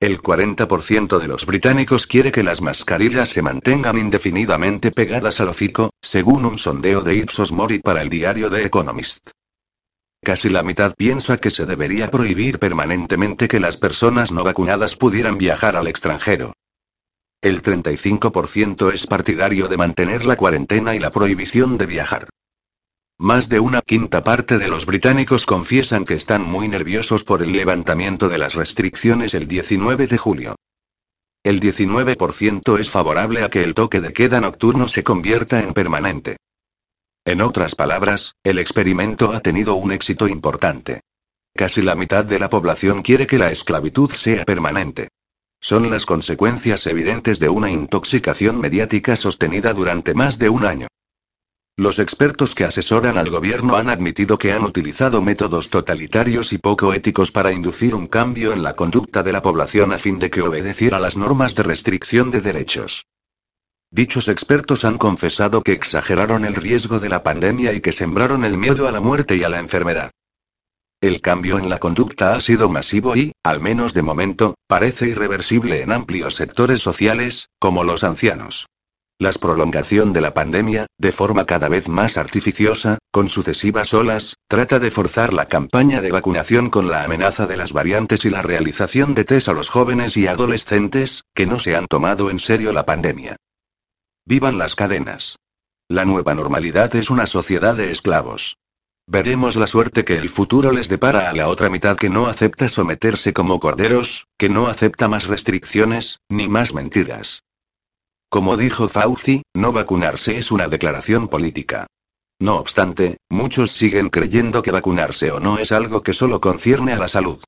El 40% de los británicos quiere que las mascarillas se mantengan indefinidamente pegadas al hocico, según un sondeo de Ipsos Mori para el diario The Economist. Casi la mitad piensa que se debería prohibir permanentemente que las personas no vacunadas pudieran viajar al extranjero. El 35% es partidario de mantener la cuarentena y la prohibición de viajar. Más de una quinta parte de los británicos confiesan que están muy nerviosos por el levantamiento de las restricciones el 19 de julio. El 19% es favorable a que el toque de queda nocturno se convierta en permanente. En otras palabras, el experimento ha tenido un éxito importante. Casi la mitad de la población quiere que la esclavitud sea permanente. Son las consecuencias evidentes de una intoxicación mediática sostenida durante más de un año. Los expertos que asesoran al gobierno han admitido que han utilizado métodos totalitarios y poco éticos para inducir un cambio en la conducta de la población a fin de que obedeciera las normas de restricción de derechos. Dichos expertos han confesado que exageraron el riesgo de la pandemia y que sembraron el miedo a la muerte y a la enfermedad. El cambio en la conducta ha sido masivo y, al menos de momento, parece irreversible en amplios sectores sociales, como los ancianos. La prolongación de la pandemia, de forma cada vez más artificiosa, con sucesivas olas, trata de forzar la campaña de vacunación con la amenaza de las variantes y la realización de test a los jóvenes y adolescentes, que no se han tomado en serio la pandemia. Vivan las cadenas. La nueva normalidad es una sociedad de esclavos. Veremos la suerte que el futuro les depara a la otra mitad que no acepta someterse como corderos, que no acepta más restricciones, ni más mentiras. Como dijo Fauci, no vacunarse es una declaración política. No obstante, muchos siguen creyendo que vacunarse o no es algo que solo concierne a la salud.